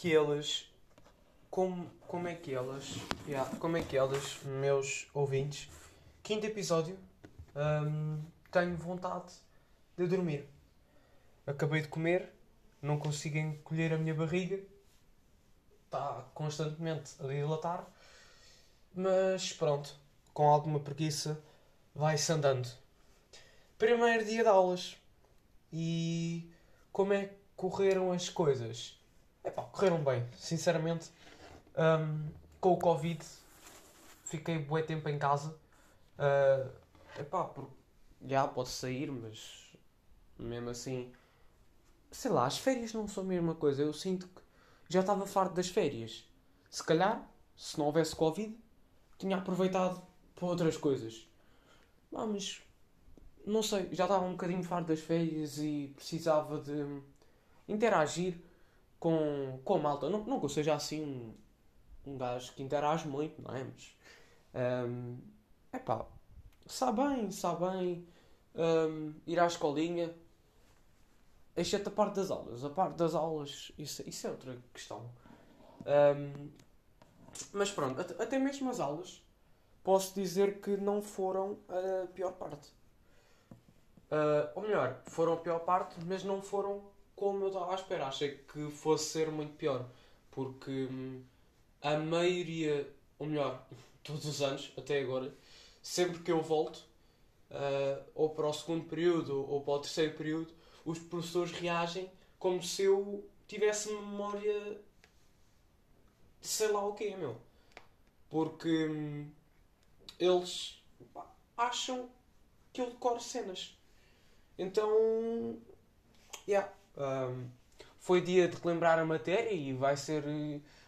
que elas. Como, como é que elas. Yeah, como é que elas, meus ouvintes. Quinto episódio. hum, tenho vontade de dormir. Acabei de comer, não consigo encolher a minha barriga. Está constantemente a dilatar. Mas pronto, com alguma preguiça, vai-se andando. Primeiro dia de aulas. E como é que correram as coisas? Epá, correram bem, sinceramente. Hum, com o Covid, fiquei bué tempo em casa. Uh, epá, porque já posso sair, mas mesmo assim, sei lá, as férias não são a mesma coisa. Eu sinto que já estava farto das férias. Se calhar, se não houvesse Covid, tinha aproveitado para outras coisas. Ah, mas não sei, já estava um bocadinho farto das férias e precisava de interagir com, com a malta. Não, não que eu seja assim um, um gajo que interage muito, não é? Mas. Um, epá, sabe bem, sabe bem. Um, ir à escolinha. Exceto a parte das aulas. A parte das aulas, isso, isso é outra questão. Um, mas pronto, até, até mesmo as aulas, posso dizer que não foram a pior parte. Uh, ou melhor, foram a pior parte, mas não foram como eu estava à espera. Achei que fosse ser muito pior. Porque hum, a maioria, ou melhor, todos os anos, até agora, sempre que eu volto, uh, ou para o segundo período ou para o terceiro período, os professores reagem como se eu tivesse memória de sei lá o quê, meu. Porque hum, eles acham que eu decoro cenas. Então, yeah, um, foi dia de relembrar a matéria e vai ser,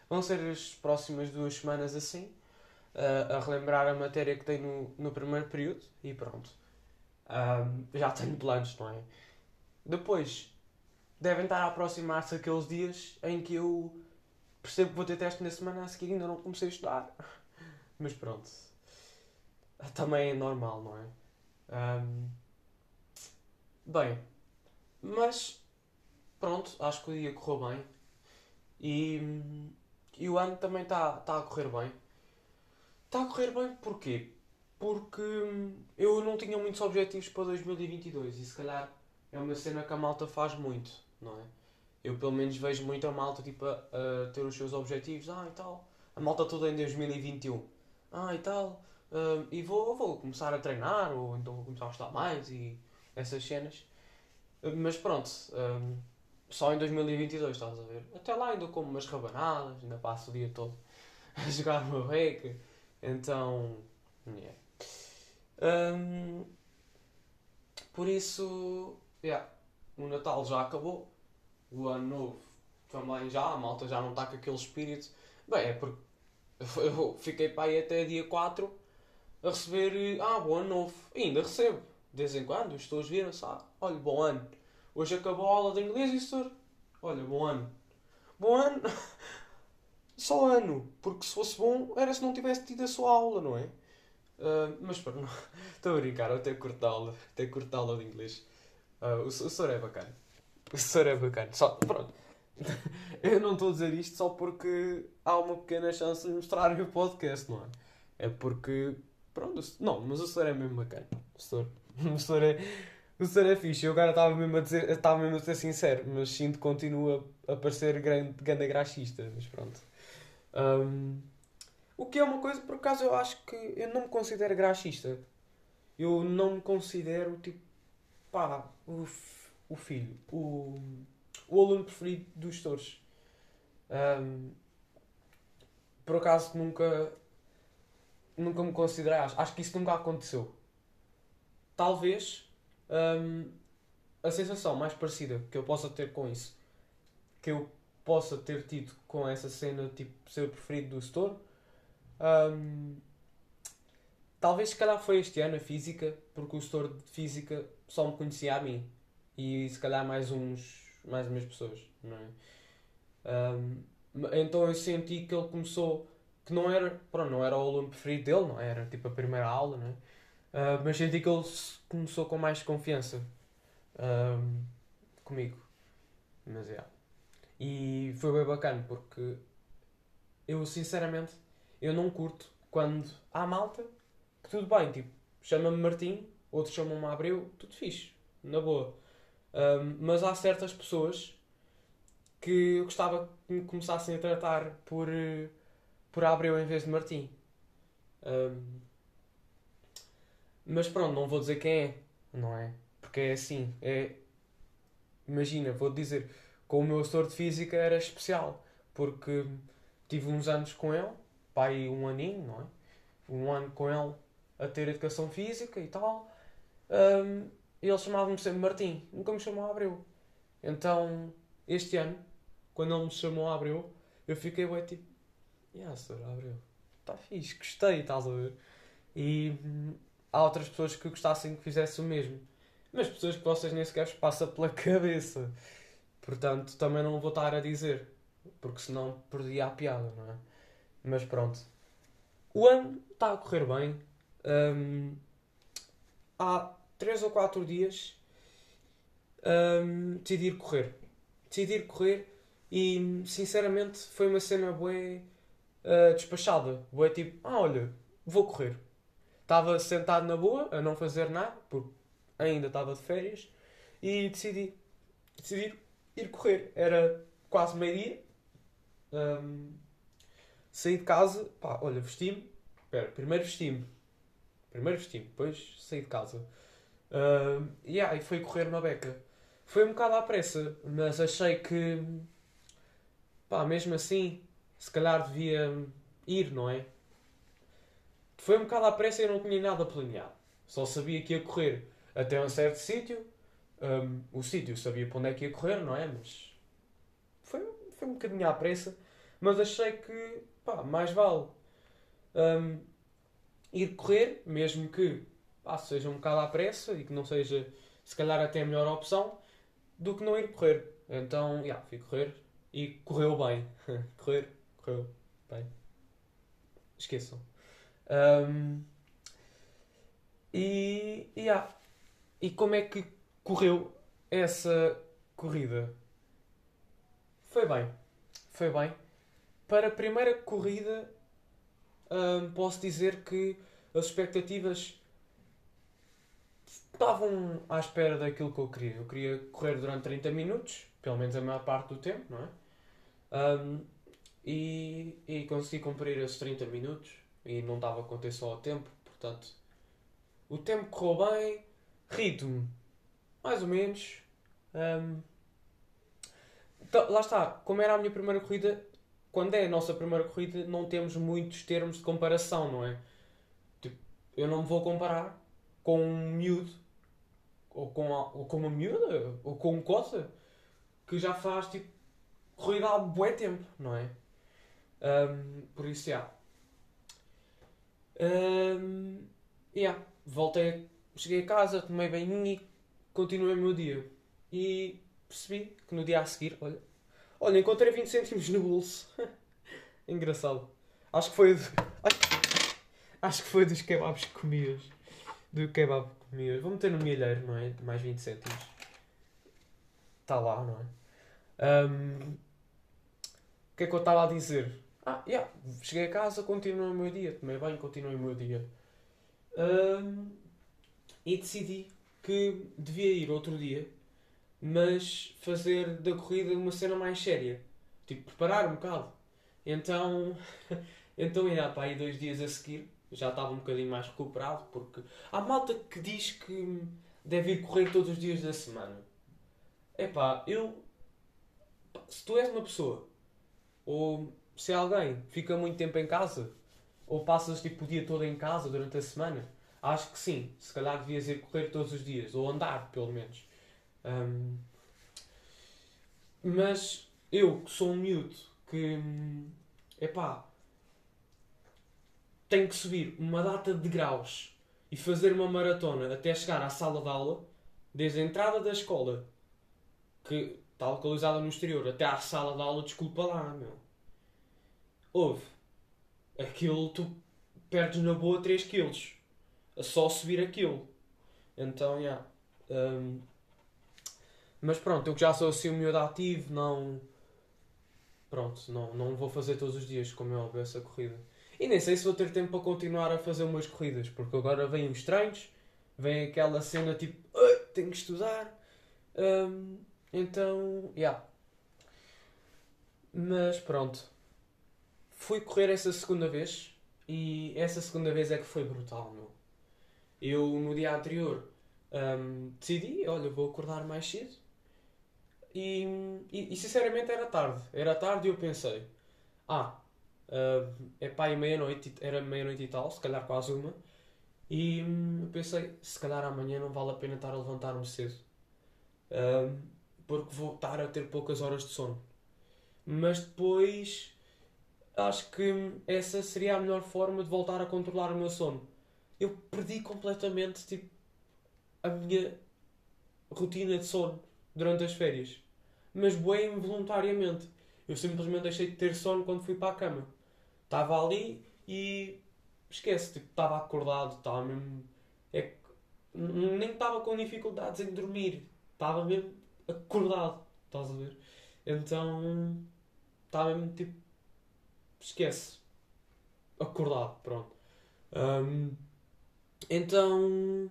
vão ser as próximas duas semanas assim, uh, a relembrar a matéria que tenho no, no primeiro período e pronto. Um, já tenho planos, não é? Depois, devem estar a aproximar-se aqueles dias em que eu percebo que vou ter teste na semana a seguir ainda não comecei a estudar. Mas pronto. Também é normal, não é? Um, bem, mas pronto, acho que o dia correu bem. E, e o ano também está tá a correr bem. Está a correr bem porquê? Porque eu não tinha muitos objetivos para 2022 e se calhar é uma cena que a malta faz muito, não é? Eu pelo menos vejo muito a malta tipo, a, a ter os seus objetivos, ah e tal. A malta toda em 2021, ah e tal. Uh, e vou, vou começar a treinar, ou então vou começar a estudar mais e essas cenas. Mas pronto, um, só em 2022 estás a ver. Até lá ainda como umas rabanadas, ainda passo o dia todo a jogar no rec. Então, yeah. Um, por isso, yeah, o Natal já acabou, o Ano Novo também já, a malta já não está com aquele espírito. Bem, é porque eu fiquei para aí até dia 4 a receber, ah, bom ano novo. E ainda recebo, de vez em quando, os viram-se, ah, olha, bom ano. Hoje acabou a aula de inglês e senhor, olha, bom ano. Bom ano, só ano, porque se fosse bom era se não tivesse tido a sua aula, não é? Uh, mas pronto, estou a brincar, eu até curto a aula, até curto a aula de inglês. Uh, o, o senhor é bacana. O senhor é bacana. Só, pronto. eu não estou a dizer isto só porque há uma pequena chance de mostrarem o podcast, não é? É porque, pronto, não, mas o senhor é mesmo bacana. O senhor, o senhor é, o é fixe. Eu agora estava mesmo a dizer, estava mesmo a ser sincero, mas sinto que continua a parecer grande, grande graxista, mas pronto. Um, o que é uma coisa, por acaso, eu acho que eu não me considero graxista. Eu não me considero, tipo, pá, o, o filho, o, o aluno preferido dos tutores. Um, por acaso, nunca, nunca me considerei, acho, acho que isso nunca aconteceu. Talvez um, a sensação mais parecida que eu possa ter com isso, que eu possa ter tido com essa cena, tipo, ser o preferido do setor, um, talvez se calhar foi este ano a física, porque o setor de física só me conhecia a mim. E se calhar mais uns. mais umas pessoas, não é? Um, então eu senti que ele começou. que não era. pronto, não era o aluno preferido dele, não é? era tipo a primeira aula, não é? Uh, mas senti que ele começou com mais confiança um, comigo. Mas é. Yeah. E foi bem bacana porque eu sinceramente eu não curto quando há malta que tudo bem, tipo, chama-me Martim, outros chamam-me Abreu, tudo fixe, na boa. Mas há certas pessoas que eu gostava que me começassem a tratar por, por Abreu em vez de Martim. Um, mas pronto, não vou dizer quem é, não é? Porque é assim, é... Imagina, vou dizer, com o meu setor de física era especial, porque tive uns anos com ele, pai um aninho, não é? Um ano com ele a ter educação física e tal. Um, ele chamava-me sempre Martim, nunca me chamou Abreu. Então, este ano, quando ele me chamou Abreu, eu fiquei bem tipo, yeah, senhor Abreu, está fixe, gostei, estás a ver? E há outras pessoas que gostassem que fizesse o mesmo. Mas pessoas que vocês nem sequer passa pela cabeça. Portanto, também não vou estar a dizer. Porque senão perdia a piada, não é? Mas pronto. O ano está a correr bem. Um, há 3 ou 4 dias um, decidi ir correr. Decidi ir correr e sinceramente foi uma cena bué uh, despachada. Bué tipo, ah olha, vou correr. Estava sentado na boa, a não fazer nada, porque ainda estava de férias, e decidi, decidi ir correr. Era quase meio-dia. Um, saí de casa, pá, olha, vesti-me. Espera, primeiro vesti-me. Primeiro vesti-me, depois saí de casa. Uh, yeah, e fui correr uma beca. Foi um bocado à pressa, mas achei que, pá, mesmo assim, se calhar devia ir, não é? Foi um bocado à pressa e eu não tinha nada planeado. Só sabia que ia correr até um certo sítio. Um, o sítio sabia para onde é que ia correr, não é? Mas foi, foi um bocadinho à pressa. Mas achei que, pá, mais vale um, ir correr, mesmo que pá, seja um bocado à pressa e que não seja, se calhar, até a melhor opção, do que não ir correr. Então, yeah, fui correr e correu bem. correr, correu bem. Esqueçam. Um, e, yeah. e como é que correu essa corrida? Foi bem. Foi bem. Para a primeira corrida, um, posso dizer que as expectativas estavam à espera daquilo que eu queria. Eu queria correr durante 30 minutos, pelo menos a maior parte do tempo, não é? Um, e, e consegui cumprir esses 30 minutos e não dava conta só ao tempo, portanto o tempo correu bem, ritmo mais ou menos. Um, então, lá está, como era a minha primeira corrida, quando é a nossa primeira corrida, não temos muitos termos de comparação, não é? Tipo, eu não me vou comparar com um miúdo, ou com, a, ou com uma miúda, ou com um cota, que já faz tipo corrida há bué tempo, não é? Um, por isso, já. Um, yeah, voltei, cheguei a casa, tomei banho e continuei o meu dia. E percebi que no dia a seguir, olha, olha encontrei 20 cêntimos no bolso. Engraçado. Acho que foi. Acho, acho que foi dos kebabs que comias. Do kebab que comias. Vou meter no milheiro, não é? Mais 20 cêntimos. Está lá, não é? Um, o que é que eu estava a dizer? Ah, yeah, cheguei a casa, continuei o meu dia, tomei bem, continuei o meu dia. Um, e decidi que devia ir outro dia, mas fazer da corrida uma cena mais séria. Tipo, preparar um bocado. Então, então ainda para aí dois dias a seguir, já estava um bocadinho mais recuperado, porque há malta que diz que deve ir correr todos os dias da semana. Epá, eu... Se tu és uma pessoa, ou se alguém fica muito tempo em casa, ou passas tipo o dia todo em casa durante a semana, acho que sim, se calhar devias ir correr todos os dias, ou andar pelo menos. Um, mas eu que sou um miúdo que epá tenho que subir uma data de graus e fazer uma maratona até chegar à sala de aula, desde a entrada da escola, que está localizada no exterior, até à sala de aula, desculpa lá, meu Houve. Aquilo tu perdes na boa 3 kg. A só subir aquilo. Então, já. Yeah. Um, mas pronto, eu que já sou assim um miúdo ativo, não, pronto, não, não vou fazer todos os dias, como é óbvio, essa corrida. E nem sei se vou ter tempo para continuar a fazer umas corridas, porque agora vêm os treinos, vem aquela cena tipo, "Ah, tenho que estudar. Hum, então, já. Yeah. Mas pronto. Fui correr essa segunda vez e essa segunda vez é que foi brutal, meu. Eu no dia anterior hum, decidi, olha, vou acordar mais cedo. E, e, e, sinceramente era tarde. Era tarde e eu pensei, ah, uh, é pá, meia-noite, era meia-noite e tal, se calhar quase uma. E hum, eu pensei, se calhar amanhã não vale a pena estar a levantar-me cedo. Hum, porque vou estar a ter poucas horas de sono. Mas depois acho que essa seria a melhor forma de voltar a controlar o meu sono. Eu perdi completamente tipo, a minha rotina de sono durante as férias. Mas bem involuntariamente. Eu simplesmente deixei de ter sono quando fui para a cama. Estava ali e esquece, tipo, estava acordado, estava mesmo. É nem estava com dificuldades em dormir. Estava mesmo acordado. Estás a ver? Então estava mesmo tipo. Esquece. Acordado, pronto. Um, então.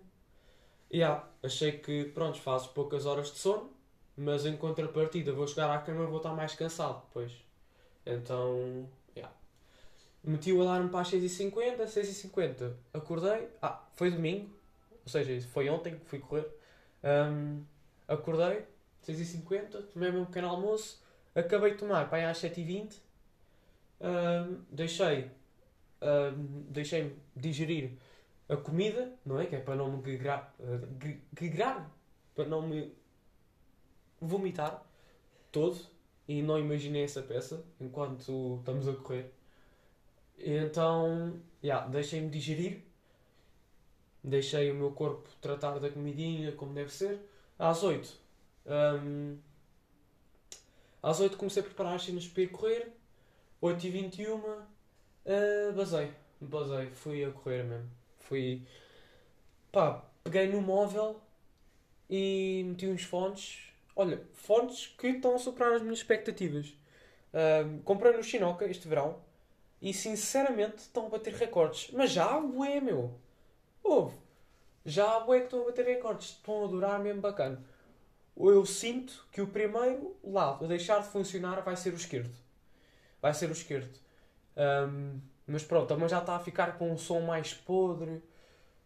Yeah, achei que, pronto, faço poucas horas de sono, mas em contrapartida vou chegar à cama e vou estar mais cansado depois. Então. Yeah. Meti o alarme para as 6h50, 6h50 acordei. Ah, foi domingo, ou seja, foi ontem que fui correr. Um, acordei, 6h50, tomei o meu pequeno almoço, acabei de tomar para às 7h20, deixei, deixei-me digerir a comida, não é? Que é para não me gegrar, uh, para não me vomitar todo, e não imaginei essa peça enquanto estamos a correr. E então, yeah, deixei-me digerir, deixei o meu corpo tratar da comidinha como deve ser. Às 8 um, às 8 comecei a preparar as cenas para ir correr. 8h21 uh, basei. Basei. Fui a correr mesmo. Fui. Pá, peguei no móvel e meti uns fones. Olha, fones que estão a superar as minhas expectativas. Um, comprei no Chinoca este verão e sinceramente estão a bater recordes. Mas já há meu. Houve. Já há que estão a bater recordes. Estão a durar mesmo bacana eu sinto que o primeiro lado a deixar de funcionar vai ser o esquerdo. Vai ser o esquerdo. Um, mas pronto, também já está a ficar com um som mais podre.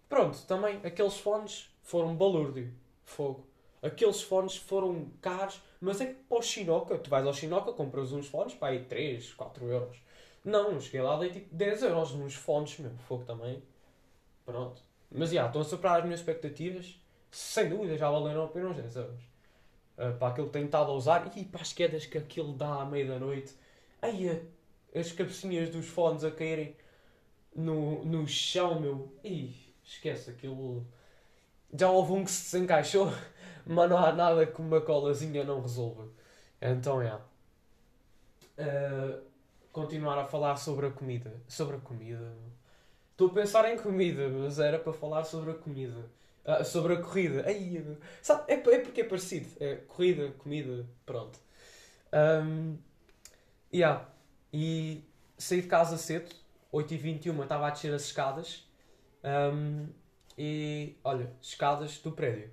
Pronto, também aqueles fones foram balúrdio. Fogo. Aqueles fones foram caros, mas é que para o Chinoca, tu vais ao Chinoca, compras uns fones, para aí 3, 4 euros. Não, cheguei lá, dei tipo 10 euros nos fones, meu, fogo também. Pronto. Mas já, estão a superar as minhas expectativas. Sem dúvida, já valeram apenas 10 euros uh, para aquilo que tenho estado a usar e para as quedas que aquilo dá à meia da noite. Aí as cabecinhas dos fones a caírem no, no chão, meu. Ih, esquece aquilo. Já houve um que se desencaixou, mas não há nada que uma colazinha não resolva. Então é. Uh, continuar a falar sobre a comida. Sobre a comida. Estou a pensar em comida, mas era para falar sobre a comida. Ah, sobre a corrida. Ai, sabe, é, é porque é parecido. É corrida, comida, pronto. Um, yeah. E saí de casa cedo, 8h21, estava a descer as escadas. Um, e olha, escadas do prédio.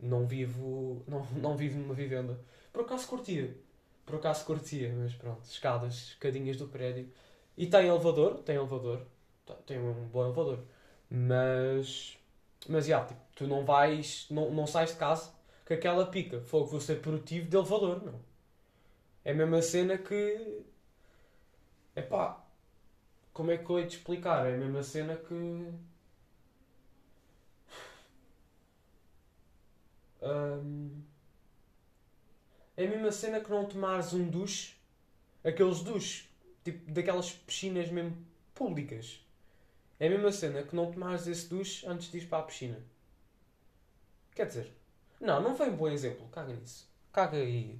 Não vivo, não, não vivo numa vivenda. Por acaso curtia. Por acaso curtia, mas pronto, escadas, escadinhas do prédio. E tem elevador, tem elevador. Tem um bom elevador. Mas mas, já, tipo, tu não vais, não, não sais de casa com aquela pica. Fogo, vou ser produtivo de elevador, não. É a mesma cena que... é como é que eu hei de explicar? É a mesma cena que... Um... É a mesma cena que não tomares um duche, aqueles duches, tipo, daquelas piscinas mesmo públicas. É a mesma cena que não tomares esse duche antes de ir para a piscina. Quer dizer, não, não foi um bom exemplo. Caga nisso. Caga e.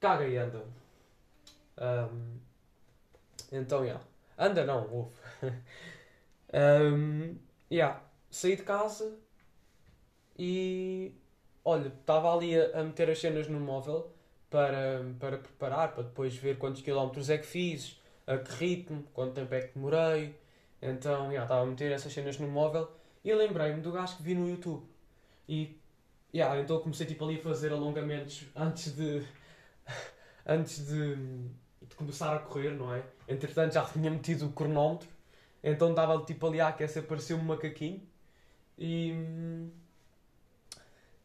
Caga e anda. Um, então. Yeah. Anda não, ouve. um, yeah. Saí de casa e. Olha, estava ali a, a, meter as cenas no móvel para, para preparar, para depois ver quantos quilómetros é que fiz, a que ritmo, quanto tempo é que demorei. Então, estava a meter essas cenas no móvel e lembrei-me do gajo que vi no YouTube. E, yeah, então comecei tipo ali a fazer alongamentos antes de... antes de, de começar a correr, não é? Entretanto já tinha metido o cronómetro, então estava tipo ali a aquecer, parecia um macaquinho. E...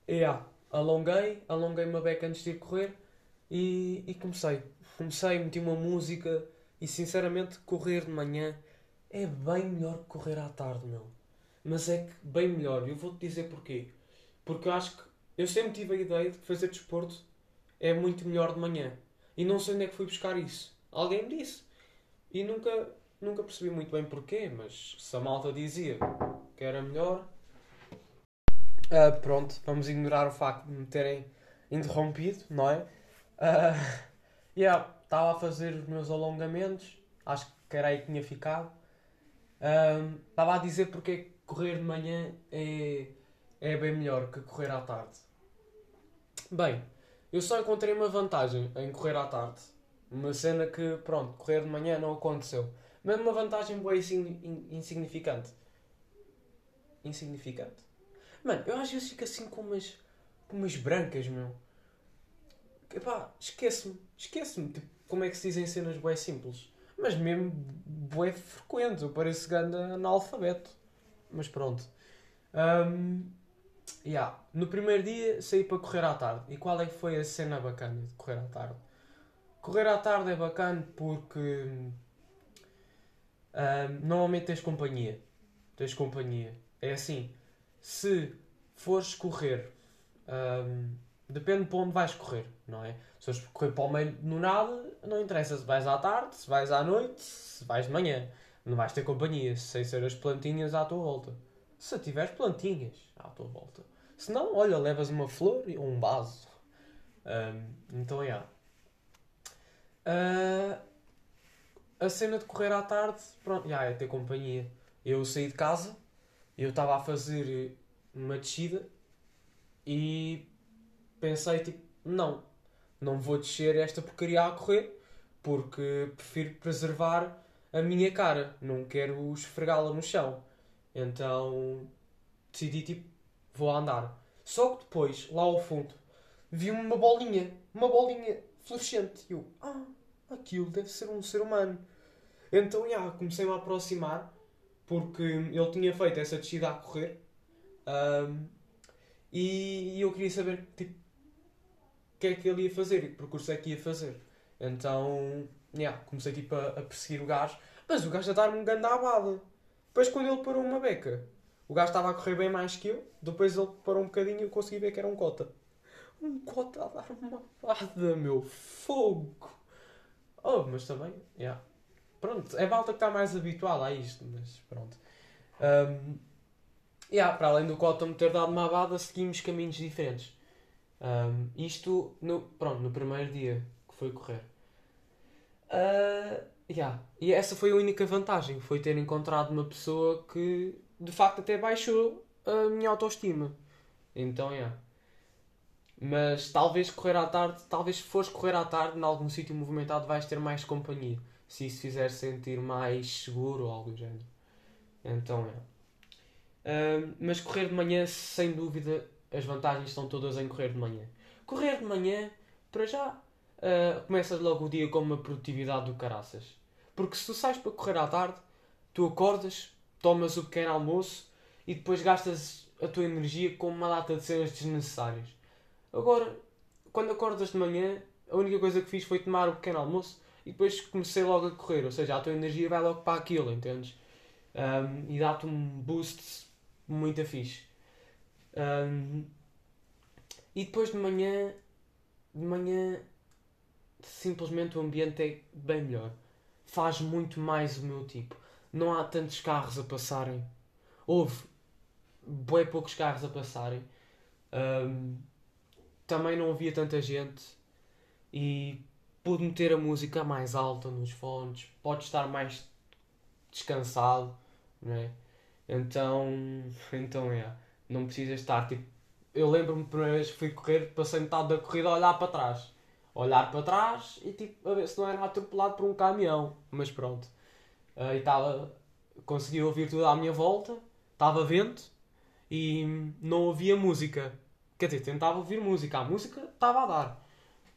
Yeah, alonguei, alonguei uma beca antes de ir correr e, e comecei. Comecei, meti uma música e sinceramente correr de manhã é bem melhor que correr à tarde, meu. Mas é que bem melhor. Eu vou-te dizer porquê. Porque eu acho que eu sempre tive a ideia de que fazer desporto é muito melhor de manhã. E não sei onde é que fui buscar isso. Alguém me disse. E nunca, nunca percebi muito bem porquê, mas se a malta dizia que era melhor. Uh, pronto, vamos ignorar o facto de me terem interrompido, não é? Uh, yeah, estava a fazer os meus alongamentos, acho que era aí que tinha ficado. Uh, estava a dizer porque correr de manhã é, é bem melhor que correr à tarde. Bem, eu só encontrei uma vantagem em correr à tarde. Uma cena que, pronto, correr de manhã não aconteceu. Mas uma vantagem boa insignificante. Insignificante? Mano, eu às vezes fico assim com umas, com umas brancas, meu. Epá, esquece-me. Esquece-me. Tipo, como é que se dizem cenas bué simples. Mas mesmo bué frequente. Eu pareço grande analfabeto. Mas pronto. Um, yeah. No primeiro dia saí para correr à tarde. E qual é que foi a cena bacana de correr à tarde? Correr à tarde é bacana porque um, normalmente tens companhia. Tens companhia. É assim, se fores correr, um, depende para onde vais correr, não é? Se fores correr para o meio no nada, não interessa se vais à tarde, se vais à noite, se vais de manhã. Não vais ter companhia, sem ser as plantinhas à tua volta. Se tiveres plantinhas à tua volta. Se não, olha, levas uma flor ou um vaso. Um, então, é. Yeah. Uh, a cena de correr à tarde, pronto, já é ter companhia. Eu saí de casa, eu estava a fazer uma descida e pensei tipo, não, não vou descer esta porcaria a correr porque prefiro preservar a minha cara, não quero esfregá-la no chão. Então decidi tipo, vou andar. Só que depois, lá ao fundo, vi uma bolinha, uma bolinha fluorescente. E eu, ah, aquilo deve ser um ser humano. Então, yeah, comecei-me a aproximar porque ele tinha feito essa descida a correr um, e, eu queria saber tipo, o que é que ele ia fazer e que percurso é que ia fazer. Então, yeah, comecei tipo, a, a perseguir o gajo, mas o gajo a dar-me um grande bala. Depois, quando ele parou uma beca, o gajo estava a correr bem mais que eu. Depois ele parou um bocadinho e eu consegui ver que era um cota. Um cota a dar uma bada, meu fogo! Oh, mas também, yeah. Pronto, é malta que está mais habituada a isto, mas pronto. Um, yeah, para além do Cotton me ter dado uma abada, seguimos caminhos diferentes. Um, isto, no, pronto, no primeiro dia que foi correr. Uh, yeah. E essa foi a única vantagem, foi ter encontrado uma pessoa que de facto até baixou a minha autoestima. Então, yeah. Mas talvez correr à tarde, talvez se fores correr à tarde em algum sítio movimentado vais ter mais companhia. Se isso fizer sentir mais seguro ou algo do género. Então é. Uh, mas correr de manhã, sem dúvida, as vantagens estão todas em correr de manhã. Correr de manhã, para já, uh, começas logo o dia com uma produtividade do caraças. Porque se tu sais para correr à tarde, tu acordas, tomas o pequeno almoço e depois gastas a tua energia com uma data de cenas desnecessárias. Agora, quando acordas de manhã, a única coisa que fiz foi tomar o pequeno almoço e depois comecei logo a correr. Ou seja, a tua energia vai logo para aquilo, entendes? Um, e dá-te um boost muito fixe. Um, e depois de manhã, de manhã, simplesmente o ambiente é bem melhor. Faz muito mais o meu tipo. Não há tantos carros a passarem. Houve bem poucos carros a passarem. Um, também não havia tanta gente e pude meter a música mais alta nos fones, pode estar mais descansado, não é? Então, então é, não precisas estar tipo. Eu lembro-me primeira vez que fui correr, passei metade da corrida a olhar para trás. Olhar para trás e tipo, a ver se não era atropelado por um caminhão. Mas pronto. Uh, e estava. Consegui ouvir tudo à minha volta, estava vento e não ouvia música. Quer dizer, tentava ouvir música, a música estava a dar.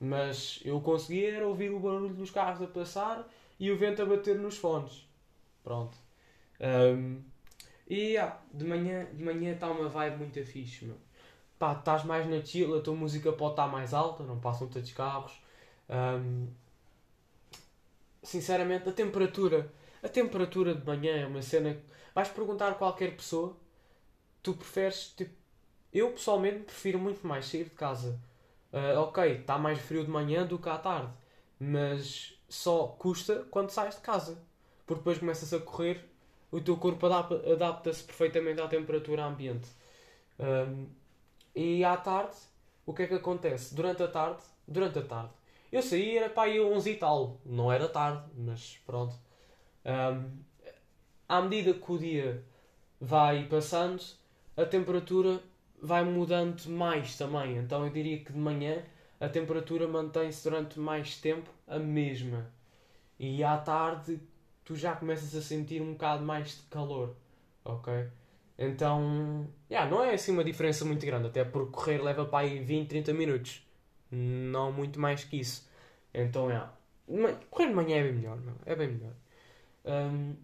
Mas eu conseguia ouvir o barulho dos carros a passar e o vento a bater nos fones. Pronto. Um, e yeah, de manhã de manhã está uma vibe muito fixe, meu. Pá, estás mais na chill, a tua música pode estar mais alta, não passam tantos carros. Um, sinceramente, a temperatura, a temperatura de manhã é uma cena que vais perguntar a qualquer pessoa, tu preferes, tipo, eu pessoalmente prefiro muito mais sair de casa. Uh, ok, está mais frio de manhã do que à tarde, mas só custa quando sais de casa, porque depois começas a correr, o teu corpo adapta-se perfeitamente à temperatura ambiente. Um, e à tarde, o que é que acontece? Durante a tarde, durante a tarde, eu saí, era para ir 11 e tal, não era tarde, mas pronto. Um, à medida que o dia vai passando, a temperatura vai mudando mais também. Então eu diria que de manhã a temperatura mantém-se durante mais tempo a mesma. E à tarde tu já começas a sentir um bocado mais de calor. Ok? Então, yeah, não é assim uma diferença muito grande, até porque correr leva para aí 20, 30 minutos. Não muito mais que isso. Então, yeah, correr de manhã é bem melhor, é bem melhor. Um,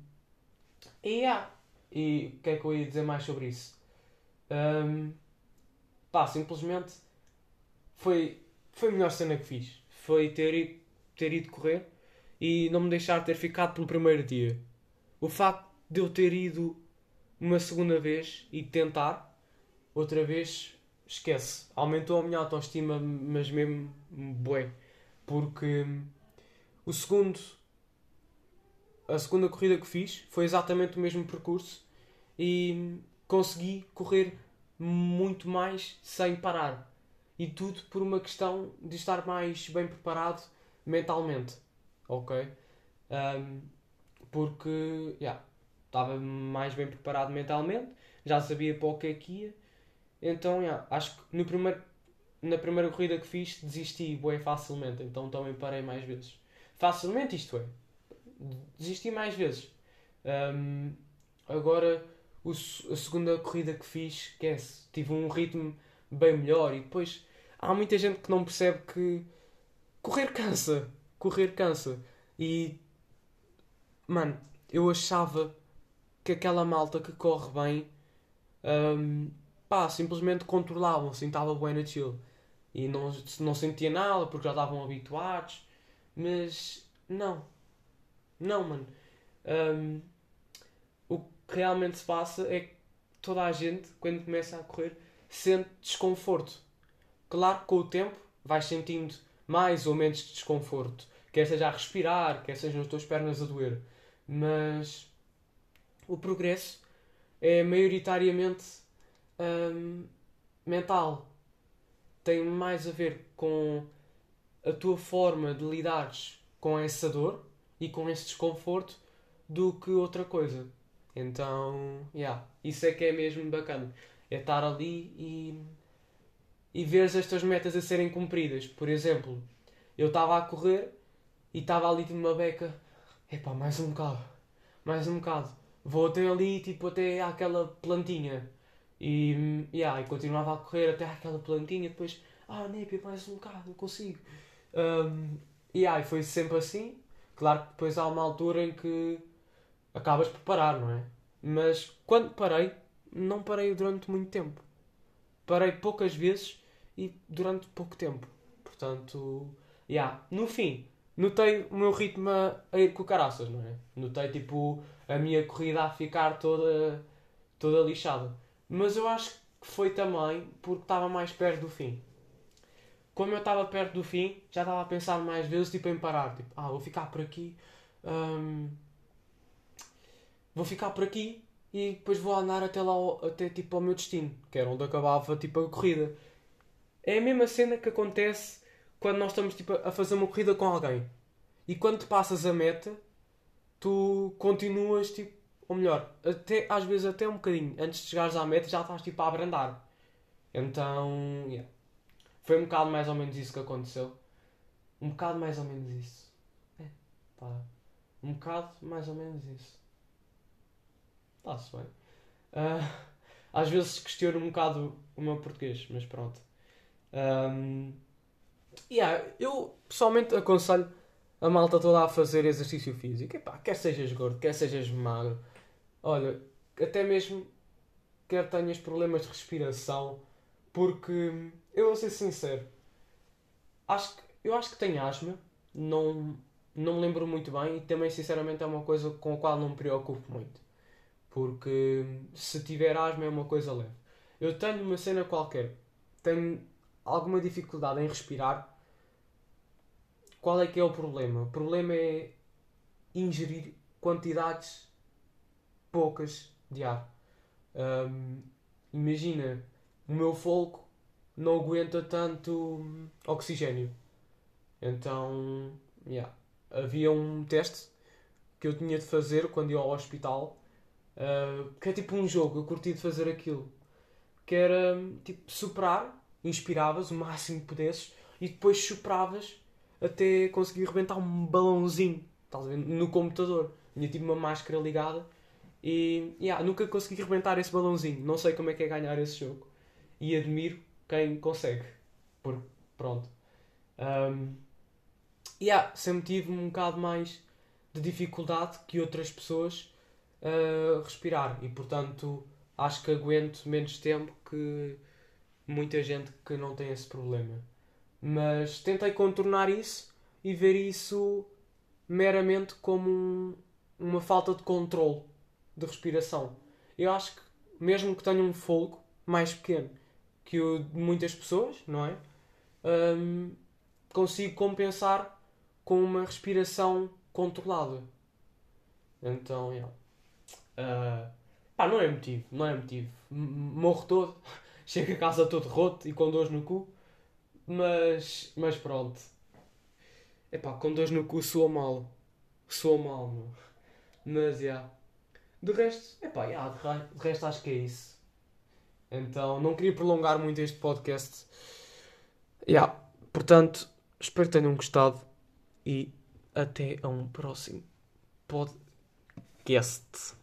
e, yeah, e o que é que eu ia dizer mais sobre isso? Um, pá, simplesmente foi, foi a melhor cena que fiz. Foi ter ter ido correr e não me deixar ter ficado pelo primeiro dia. O facto de eu ter ido uma segunda vez e tentar, outra vez, esquece. Aumentou a minha autoestima, mas mesmo bué. Porque o segundo, a segunda corrida que fiz foi exatamente o mesmo percurso e consegui correr muito mais sem parar. E tudo por uma questão de estar mais bem preparado mentalmente. Ok? Um, porque, yeah, estava mais bem preparado mentalmente, já sabia para o que é que ia. Então, yeah, acho que no primeiro, na primeira corrida que fiz desisti bem facilmente, então também parei mais vezes. Facilmente, isto é, desisti mais vezes. Um, agora, o, a segunda corrida que fiz, esquece, tive um ritmo bem melhor e depois há muita gente que não percebe que correr cansa, correr cansa. E, mano, eu achava que aquela malta que corre bem, um, pá, simplesmente controlavam, assim, estava bem na chill. E não, não sentia nada porque já estavam habituados. Mas, não. Não, mano. Um, o que realmente se passa é que toda a gente, quando começa a correr, sente desconforto. Claro que com o tempo vais sentindo mais ou menos desconforto. Quer seja a respirar, quer seja as tuas pernas a doer. Mas o progresso é maioritariamente hum, mental. Tem mais a ver com a tua forma de lidares com essa dor e com esse desconforto do que outra coisa. Então, yeah, isso é que é mesmo bacana. É estar ali e, e ver as tuas metas a serem cumpridas. Por exemplo, eu estava a correr e estava ali de uma beca. Epá, mais um bocado. Mais um bocado vou até ali, tipo, até àquela plantinha. E, yeah, e continuava a correr até àquela plantinha, depois, ah, Népia, mais um bocado, eu consigo. Um, e yeah, foi sempre assim. Claro que depois há uma altura em que acabas por parar, não é? Mas quando parei, não parei durante muito tempo. Parei poucas vezes e durante pouco tempo. Portanto, yeah. no fim, notei o meu ritmo a ir com caraças, não é? Notei tipo a minha corrida a ficar toda, toda lixada. Mas eu acho que foi também porque estava mais perto do fim. Como eu estava perto do fim, já estava a pensar mais vezes tipo, em parar. Tipo, ah, vou ficar por aqui. Hum, vou ficar por aqui e depois vou andar até lá até tipo ao meu destino, que era onde acabava tipo a corrida. É a mesma cena que acontece quando nós estamos tipo, a fazer uma corrida com alguém. E quando passas a meta, tu continuas tipo, ou melhor, até, às vezes até um bocadinho, antes de chegares à meta já estás tipo a abrandar. Então, yeah. foi um bocado mais ou menos isso que aconteceu. Um bocado mais ou menos isso. É, pá. Um bocado mais ou menos isso. Está-se bem. Ah, às vezes questiono um bocado o meu português, mas pronto. Um, yeah, eu pessoalmente aconselho a malta toda a fazer exercício físico. Epá, quer sejas gordo, quer sejas magro. Olha, até mesmo quer tenhas problemas de respiração, porque eu vou ser sincero, acho que, eu acho que tenho asma, não, não me lembro muito bem e também sinceramente é uma coisa com a qual não me preocupo muito. Porque se tiver asma é uma coisa leve. Eu tenho uma cena qualquer, tenho alguma dificuldade em respirar. Qual é que é o problema? O problema é ingerir quantidades poucas de ar. Um, imagina, o meu fogo não aguenta tanto oxigênio. Então, yeah. havia um teste que eu tinha de fazer quando ia ao hospital, uh, que é tipo um jogo, eu curti de fazer aquilo, que era tipo superar, inspiravas o máximo que pudesses e depois sopravas até conseguir rebentar um balãozinho, estás a ver? No computador. Tinha tipo uma máscara ligada e yeah, nunca consegui rebentar esse balãozinho. Não sei como é que é ganhar esse jogo. E admiro quem consegue. Pronto. Um, yeah, sempre tive um bocado mais de dificuldade que outras pessoas uh, respirar. E, portanto, acho que aguento menos tempo que muita gente que não tem esse problema. Mas tentei contornar isso e ver isso meramente como um, uma falta de controle de respiração. Eu acho que, mesmo que tenha um fogo mais pequeno que o de muitas pessoas, não é? Um, consigo compensar com uma respiração controlada. Então, yeah. uh, pá, não é motivo, não é motivo. Morro todo, chego a casa todo roto e com dores no cu, mas, mas pronto. Epá, com dores no cu soa mal. Soa mal, meu. Mas, já. Yeah. De resto, epá, yeah, de resto acho que é isso. Então, não queria prolongar muito este podcast. Yeah. Portanto, espero que tenham gostado e até a um próximo podcast.